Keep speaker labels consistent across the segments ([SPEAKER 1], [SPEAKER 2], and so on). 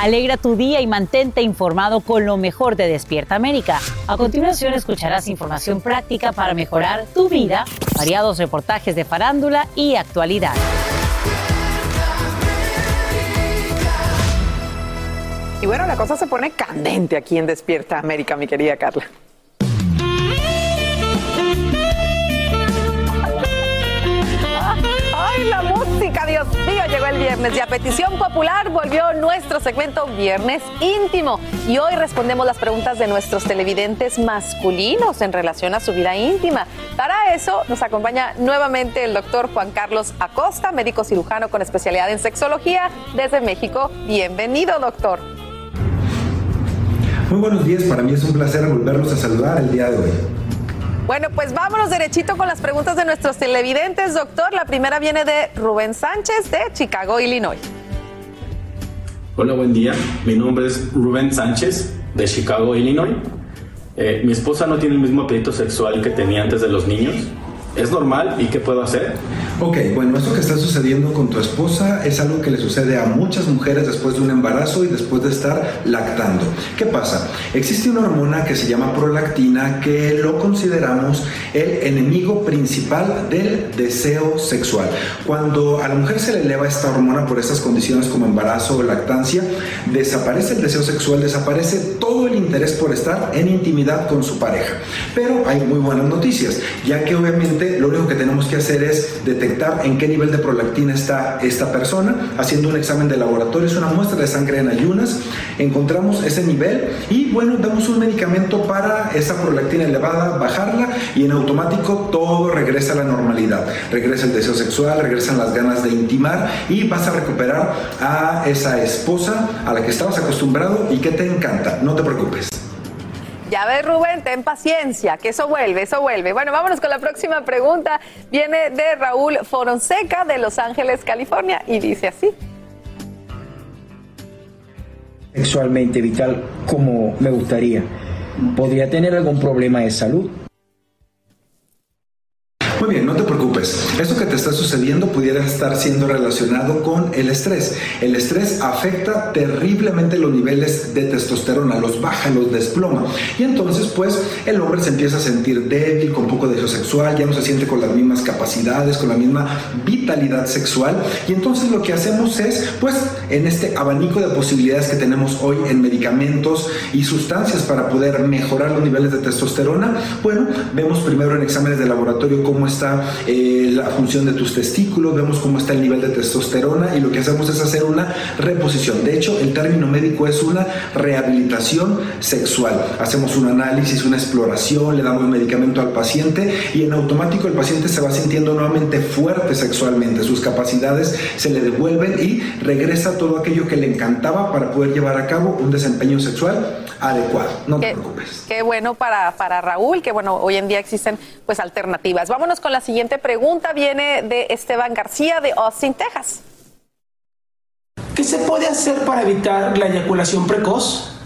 [SPEAKER 1] Alegra tu día y mantente informado con lo mejor de Despierta América. A continuación escucharás información práctica para mejorar tu vida, variados reportajes de farándula y actualidad.
[SPEAKER 2] Y bueno, la cosa se pone candente aquí en Despierta América, mi querida Carla. Viernes y a petición popular volvió nuestro segmento Viernes Íntimo. Y hoy respondemos las preguntas de nuestros televidentes masculinos en relación a su vida íntima. Para eso nos acompaña nuevamente el doctor Juan Carlos Acosta, médico cirujano con especialidad en sexología desde México. Bienvenido, doctor.
[SPEAKER 3] Muy buenos días, para mí es un placer volverlos a saludar el día de hoy.
[SPEAKER 2] Bueno, pues vámonos derechito con las preguntas de nuestros televidentes, doctor. La primera viene de Rubén Sánchez de Chicago, Illinois.
[SPEAKER 4] Hola, buen día. Mi nombre es Rubén Sánchez de Chicago, Illinois. Eh, mi esposa no tiene el mismo apetito sexual que tenía antes de los niños. ¿Es normal y qué puedo hacer?
[SPEAKER 3] Ok, bueno, esto que está sucediendo con tu esposa es algo que le sucede a muchas mujeres después de un embarazo y después de estar lactando. ¿Qué pasa? Existe una hormona que se llama prolactina que lo consideramos el enemigo principal del deseo sexual. Cuando a la mujer se le eleva esta hormona por estas condiciones como embarazo o lactancia, desaparece el deseo sexual, desaparece todo el interés por estar en intimidad con su pareja. Pero hay muy buenas noticias, ya que obviamente lo único que tenemos que hacer es detectar en qué nivel de prolactina está esta persona, haciendo un examen de laboratorio, es una muestra de sangre en ayunas, encontramos ese nivel y bueno, damos un medicamento para esa prolactina elevada, bajarla y en automático todo regresa a la normalidad. Regresa el deseo sexual, regresan las ganas de intimar y vas a recuperar a esa esposa a la que estabas acostumbrado y que te encanta. No te preocupes.
[SPEAKER 2] Ya ves, Rubén, ten paciencia, que eso vuelve, eso vuelve. Bueno, vámonos con la próxima pregunta. Viene de Raúl Foronseca de Los Ángeles, California, y dice así.
[SPEAKER 5] Sexualmente vital como me gustaría. ¿Podría tener algún problema de salud?
[SPEAKER 3] Muy bien, no te preocupes. Eso que te está sucediendo pudiera estar siendo relacionado con el estrés. El estrés afecta terriblemente los niveles de testosterona, los baja, los desploma. Y entonces, pues, el hombre se empieza a sentir débil, con poco deseo sexual, ya no se siente con las mismas capacidades, con la misma vitalidad sexual. Y entonces lo que hacemos es, pues, en este abanico de posibilidades que tenemos hoy en medicamentos y sustancias para poder mejorar los niveles de testosterona, bueno, vemos primero en exámenes de laboratorio cómo está eh, la función de tus testículos, vemos cómo está el nivel de testosterona y lo que hacemos es hacer una reposición. De hecho, el término médico es una rehabilitación sexual. Hacemos un análisis, una exploración, le damos medicamento al paciente y en automático el paciente se va sintiendo nuevamente fuerte sexualmente, sus capacidades se le devuelven y regresa todo aquello que le encantaba para poder llevar a cabo un desempeño sexual adecuado. No te preocupes.
[SPEAKER 2] Qué bueno para, para Raúl, que bueno, hoy en día existen pues alternativas. Vámonos con la siguiente pregunta, viene de Esteban García de Austin, Texas.
[SPEAKER 6] ¿Qué se puede hacer para evitar la eyaculación precoz?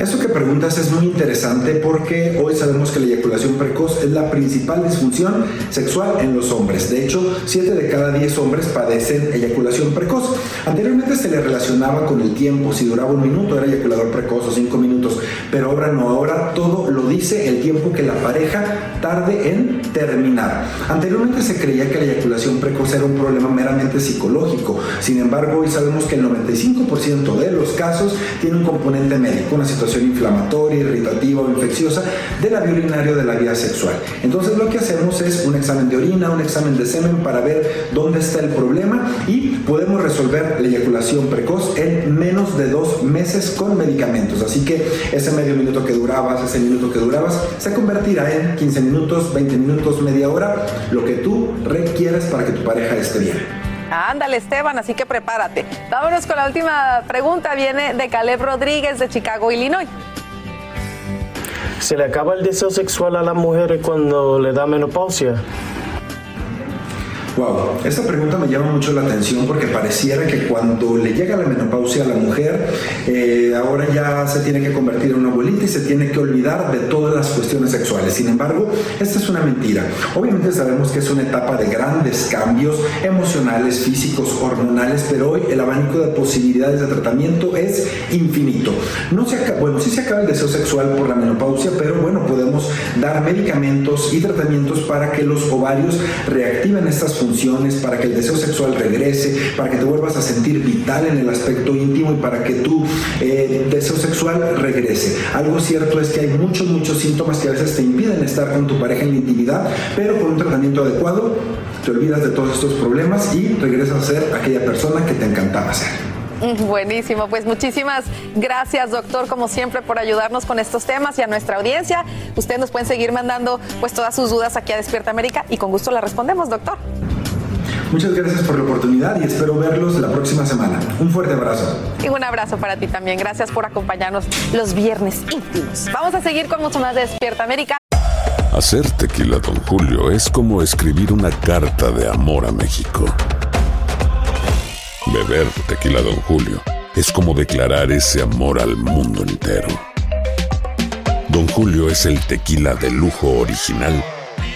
[SPEAKER 3] Esto que preguntas es muy interesante porque hoy sabemos que la eyaculación precoz es la principal disfunción sexual en los hombres. De hecho, 7 de cada 10 hombres padecen eyaculación precoz. Anteriormente se le relacionaba con el tiempo, si duraba un minuto era eyaculador precoz o 5 minutos, pero ahora no, ahora todo lo dice el tiempo que la pareja tarde en terminar. Anteriormente se creía que la eyaculación precoz era un problema meramente psicológico, sin embargo hoy sabemos que el 95% de los casos tiene un componente médico, una situación inflamatoria, irritativa o infecciosa de la vía urinaria de la vía sexual. Entonces lo que hacemos es un examen de orina, un examen de semen para ver dónde está el problema y podemos resolver la eyaculación precoz en menos de dos meses con medicamentos. Así que ese medio minuto que durabas, ese minuto que durabas, se convertirá en 15 minutos, 20 minutos, media hora, lo que tú requieres para que tu pareja esté bien.
[SPEAKER 2] Ándale, Esteban, así que prepárate. Vámonos con la última pregunta. Viene de Caleb Rodríguez de Chicago, Illinois.
[SPEAKER 7] ¿Se le acaba el deseo sexual a las mujeres cuando le da menopausia?
[SPEAKER 3] Wow, esta pregunta me llama mucho la atención porque pareciera que cuando le llega la menopausia a la mujer, eh, ahora ya se tiene que convertir en una abuelita y se tiene que olvidar de todas las cuestiones sexuales. Sin embargo, esta es una mentira. Obviamente sabemos que es una etapa de grandes cambios emocionales, físicos, hormonales, pero hoy el abanico de posibilidades de tratamiento es infinito. No se acaba, bueno, sí se acaba el deseo sexual por la menopausia, pero bueno, podemos dar medicamentos y tratamientos para que los ovarios reactiven estas funciones para que el deseo sexual regrese, para que te vuelvas a sentir vital en el aspecto íntimo y para que tu eh, deseo sexual regrese. Algo cierto es que hay muchos, muchos síntomas que a veces te impiden estar con tu pareja en la intimidad, pero con un tratamiento adecuado te olvidas de todos estos problemas y regresas a ser aquella persona que te encantaba ser.
[SPEAKER 2] Buenísimo, pues muchísimas gracias doctor como siempre por ayudarnos con estos temas y a nuestra audiencia. Ustedes nos pueden seguir mandando pues todas sus dudas aquí a Despierta América y con gusto las respondemos doctor.
[SPEAKER 3] Muchas gracias por la oportunidad y espero verlos la próxima semana. Un fuerte abrazo.
[SPEAKER 2] Y un abrazo para ti también. Gracias por acompañarnos los viernes íntimos. Vamos a seguir con mucho más de Despierta América.
[SPEAKER 8] Hacer tequila, don Julio, es como escribir una carta de amor a México. Beber tequila, don Julio, es como declarar ese amor al mundo entero. Don Julio es el tequila de lujo original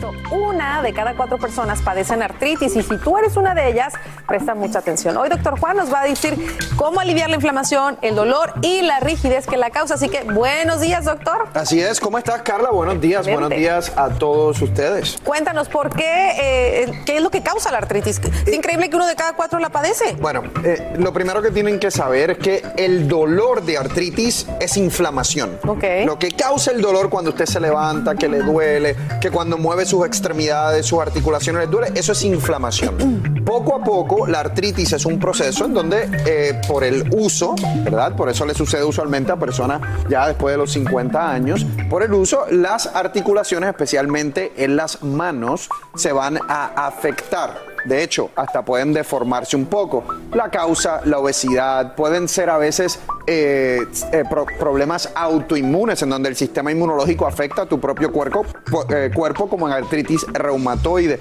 [SPEAKER 2] Esto, una de cada cuatro personas padecen artritis y si tú eres una de ellas, presta mucha atención. Hoy doctor Juan nos va a decir cómo aliviar la inflamación, el dolor y la rigidez que la causa. Así que buenos días doctor.
[SPEAKER 9] Así es, ¿cómo estás Carla? Buenos días,
[SPEAKER 2] Excelente.
[SPEAKER 9] buenos días a todos ustedes.
[SPEAKER 2] Cuéntanos por qué, eh, qué es lo que causa la artritis. Es increíble que uno de cada cuatro la padece.
[SPEAKER 9] Bueno, eh, lo primero que tienen que saber es que el dolor de artritis es inflamación.
[SPEAKER 2] Ok.
[SPEAKER 9] Lo que causa el dolor cuando usted se levanta, que le duele, que cuando mueve sus extremidades, sus articulaciones le duele, eso es inflamación. Poco a poco, la artritis es un proceso en donde eh, por el uso, ¿verdad? Por eso le sucede usualmente a personas ya después de los 50 años, por el uso, las articulaciones, especialmente en las manos, se van a afectar. De hecho, hasta pueden deformarse un poco. La causa, la obesidad, pueden ser a veces eh, eh, pro- problemas autoinmunes, en donde el sistema inmunológico afecta a tu propio cuerpo, eh, cuerpo como en artritis reumatoide.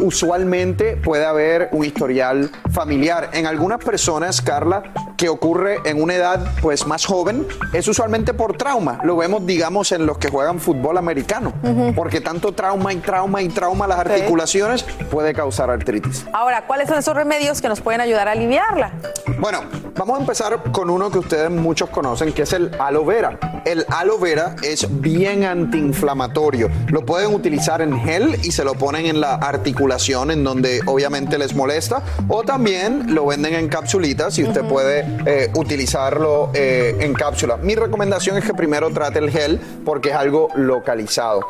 [SPEAKER 9] Usualmente puede haber un historial familiar. En algunas personas, Carla, que ocurre en una edad pues más joven, es usualmente por trauma. Lo vemos, digamos, en los que juegan fútbol americano, porque tanto trauma y trauma y trauma a las articulaciones puede causar artritis.
[SPEAKER 2] Ahora, ¿cuáles son esos remedios que nos pueden ayudar a aliviarla?
[SPEAKER 9] Bueno, vamos a empezar con uno que ustedes muchos conocen, que es el aloe vera. El aloe vera es bien antiinflamatorio. Lo pueden utilizar en gel y se lo ponen en la articulación en donde obviamente les molesta. O también lo venden en capsulitas y usted puede eh, utilizarlo eh, en cápsula. Mi recomendación es que primero trate el gel porque es algo localizado.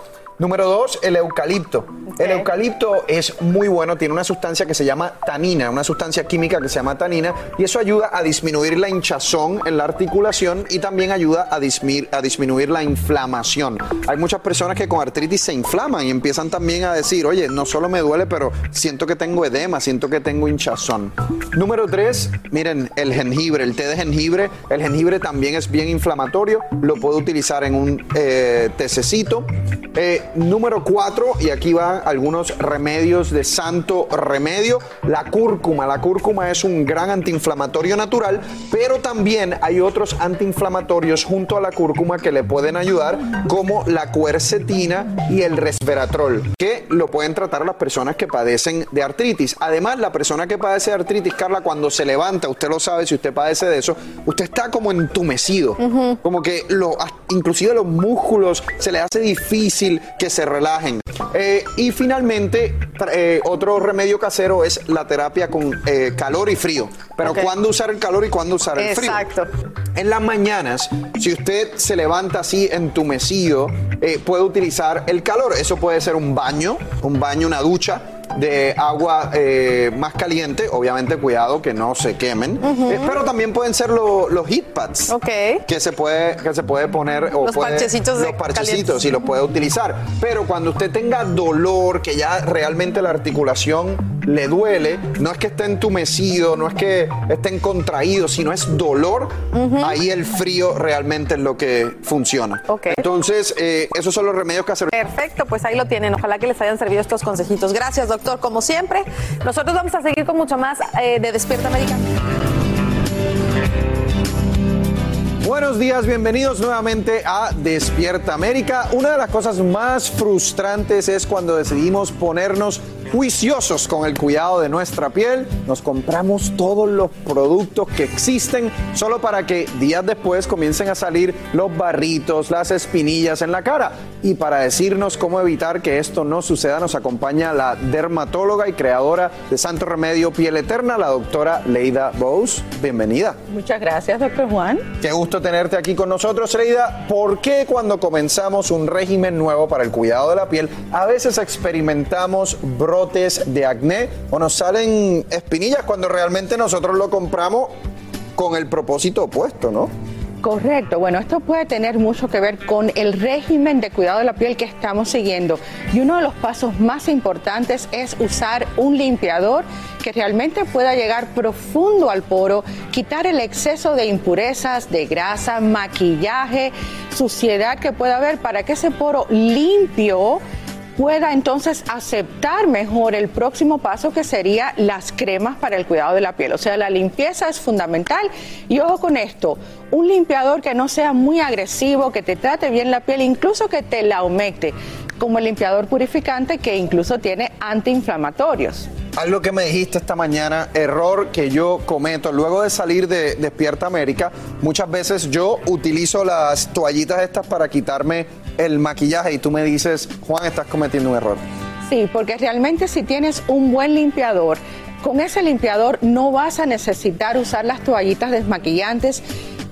[SPEAKER 9] Número dos, el eucalipto. El eucalipto es muy bueno, tiene una sustancia que se llama tanina, una sustancia química que se llama tanina, y eso ayuda a disminuir la hinchazón en la articulación y también ayuda a, dismi- a disminuir la inflamación. Hay muchas personas que con artritis se inflaman y empiezan también a decir, oye, no solo me duele, pero siento que tengo edema, siento que tengo hinchazón. Número tres, miren, el jengibre, el té de jengibre. El jengibre también es bien inflamatorio, lo puedo utilizar en un eh, tececito. Eh, número cuatro, y aquí van algunos remedios de santo remedio, la cúrcuma. La cúrcuma es un gran antiinflamatorio natural, pero también hay otros antiinflamatorios junto a la cúrcuma que le pueden ayudar, como la cuercetina y el resveratrol, que lo pueden tratar las personas que padecen de artritis. Además, la persona que padece de artritis, Carla, cuando se levanta, usted lo sabe, si usted padece de eso, usted está como entumecido, como que lo, inclusive los músculos se le hace difícil que se relajen. Eh, y finalmente, eh, otro remedio casero es la terapia con eh, calor y frío. Pero
[SPEAKER 2] Ok.
[SPEAKER 9] ¿cuándo usar el calor y cuándo usar el frío?
[SPEAKER 2] Exacto.
[SPEAKER 9] En las mañanas, si usted se levanta así entumecido, puede utilizar el calor. Eso puede ser un baño, un baño, una ducha de agua eh, más caliente, obviamente cuidado que no se quemen, Eh, pero también pueden ser lo- los heat pads que se puede que se puede poner o
[SPEAKER 2] Los
[SPEAKER 9] puede-
[SPEAKER 2] parchecitos de
[SPEAKER 9] los parchecitos y los puede utilizar. Pero cuando usted tenga dolor, que ya realmente la articulación le duele, no es que esté entumecido, no es que estén contraídos, sino es dolor, ahí el frío realmente es lo que funciona. Entonces, eh, esos son los remedios que hacer.
[SPEAKER 2] Perfecto, pues ahí lo tienen. Ojalá que les hayan servido estos consejitos. Gracias, doctor. Como siempre, nosotros vamos a seguir con mucho más eh, de Despierta América.
[SPEAKER 9] Buenos días, bienvenidos nuevamente a Despierta América. Una de las cosas más frustrantes es cuando decidimos ponernos juiciosos con el cuidado de nuestra piel. Nos compramos todos los productos que existen solo para que días después comiencen a salir los barritos, las espinillas en la cara. Y para decirnos cómo evitar que esto no suceda, nos acompaña la dermatóloga y creadora de Santo Remedio Piel Eterna, la doctora Leida Bose. Bienvenida.
[SPEAKER 10] Muchas gracias, doctor Juan.
[SPEAKER 9] Qué gusto tenerte aquí con nosotros, Leida. ¿Por qué cuando comenzamos un régimen nuevo para el cuidado de la piel, a veces experimentamos brotes de acné o nos salen espinillas cuando realmente nosotros lo compramos con el propósito opuesto, ¿no?
[SPEAKER 10] Correcto, bueno, esto puede tener mucho que ver con el régimen de cuidado de la piel que estamos siguiendo. Y uno de los pasos más importantes es usar un limpiador que realmente pueda llegar profundo al poro, quitar el exceso de impurezas, de grasa, maquillaje, suciedad que pueda haber para que ese poro limpio pueda entonces aceptar mejor el próximo paso que sería las cremas para el cuidado de la piel. O sea, la limpieza es fundamental y ojo con esto, un limpiador que no sea muy agresivo, que te trate bien la piel, incluso que te la humecte, como el limpiador purificante que incluso tiene antiinflamatorios.
[SPEAKER 9] Algo que me dijiste esta mañana, error que yo cometo. Luego de salir de Despierta América, muchas veces yo utilizo las toallitas estas para quitarme el maquillaje y tú me dices, Juan, estás cometiendo un error.
[SPEAKER 10] Sí, porque realmente si tienes un buen limpiador, con ese limpiador no vas a necesitar usar las toallitas desmaquillantes.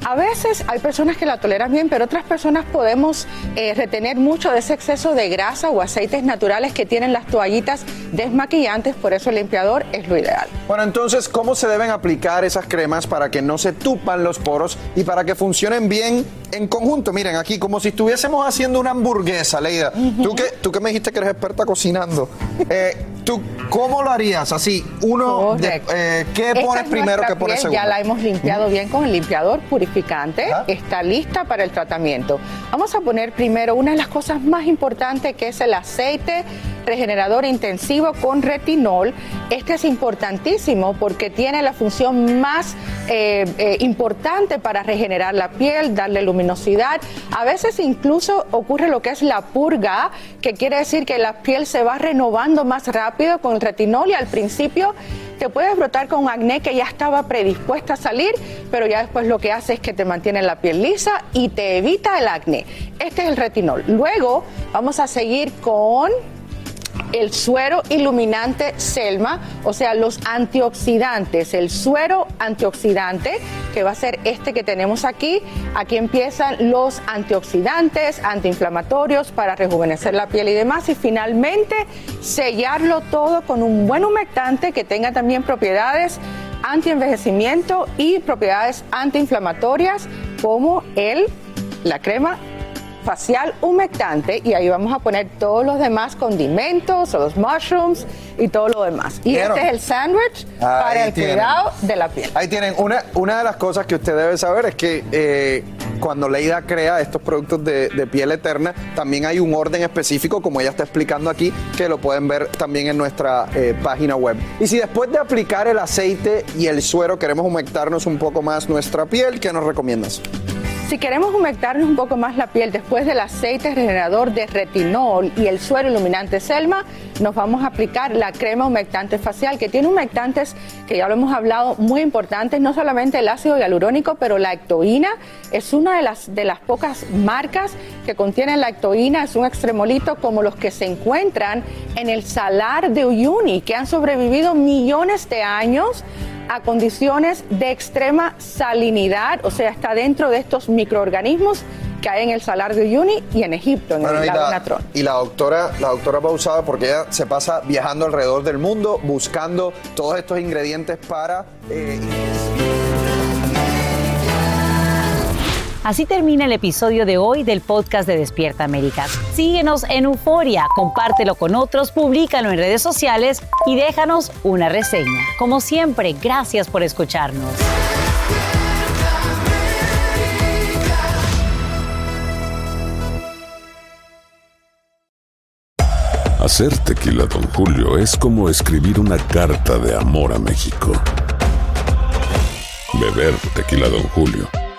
[SPEAKER 10] A veces hay personas que la toleran bien, pero otras personas podemos eh, retener mucho de ese exceso de grasa o aceites naturales que tienen las toallitas desmaquillantes, por eso el limpiador es lo ideal.
[SPEAKER 9] Bueno, entonces, ¿cómo se deben aplicar esas cremas para que no se tupan los poros y para que funcionen bien en conjunto? Miren, aquí como si estuviésemos haciendo una hamburguesa, Leida. ¿Tú, que, tú que me dijiste que eres experta cocinando. Eh, ¿Tú cómo lo harías? Así, uno, de- eh, ¿qué
[SPEAKER 10] Esta
[SPEAKER 9] pones
[SPEAKER 10] es
[SPEAKER 9] primero, qué pones segundo?
[SPEAKER 10] Ya la hemos limpiado bien con el limpiador Está lista para el tratamiento. Vamos a poner primero una de las cosas más importantes que es el aceite regenerador intensivo con retinol. Este es importantísimo porque tiene la función más eh, eh, importante para regenerar la piel, darle luminosidad. A veces incluso ocurre lo que es la purga, que quiere decir que la piel se va renovando más rápido con el retinol y al principio te puedes brotar con acné que ya estaba predispuesta a salir, pero ya después lo que hace es que te mantiene la piel lisa y te evita el acné. Este es el retinol. Luego vamos a seguir con el suero iluminante Selma, o sea, los antioxidantes, el suero antioxidante, que va a ser este que tenemos aquí. Aquí empiezan los antioxidantes, antiinflamatorios para rejuvenecer la piel y demás. Y finalmente sellarlo todo con un buen humectante que tenga también propiedades antienvejecimiento y propiedades antiinflamatorias como el, la crema facial humectante y ahí vamos a poner todos los demás condimentos, los mushrooms y todo lo demás. Y
[SPEAKER 9] ¿Vieron?
[SPEAKER 10] este es el sándwich para el
[SPEAKER 9] tienen.
[SPEAKER 10] cuidado de la piel.
[SPEAKER 9] Ahí tienen, una, una de las cosas que usted debe saber es que eh, cuando Leida crea estos productos de, de piel eterna, también hay un orden específico, como ella está explicando aquí, que lo pueden ver también en nuestra eh, página web. Y si después de aplicar el aceite y el suero queremos humectarnos un poco más nuestra piel, ¿qué nos recomiendas?
[SPEAKER 10] Si queremos humectarnos un poco más la piel después del aceite regenerador de retinol y el suero iluminante Selma, nos vamos a aplicar la crema humectante facial que tiene humectantes que ya lo hemos hablado muy importantes, no solamente el ácido hialurónico, pero la ectoína. Es una de las, de las pocas marcas que contienen la ectoína, es un extremolito como los que se encuentran en el salar de Uyuni, que han sobrevivido millones de años a condiciones de extrema salinidad, o sea, está dentro de estos microorganismos que hay en el salar de Uyuni y en Egipto, en
[SPEAKER 9] Bueno,
[SPEAKER 10] el lago
[SPEAKER 9] la,
[SPEAKER 10] Natron.
[SPEAKER 9] y la doctora, la doctora Pausada, porque ella se pasa viajando alrededor del mundo buscando todos estos ingredientes para eh,
[SPEAKER 1] Así termina el episodio de hoy del podcast de Despierta América. Síguenos en Euforia, compártelo con otros, públicalo en redes sociales y déjanos una reseña. Como siempre, gracias por escucharnos.
[SPEAKER 8] Hacer tequila, Don Julio, es como escribir una carta de amor a México. Beber tequila, Don Julio,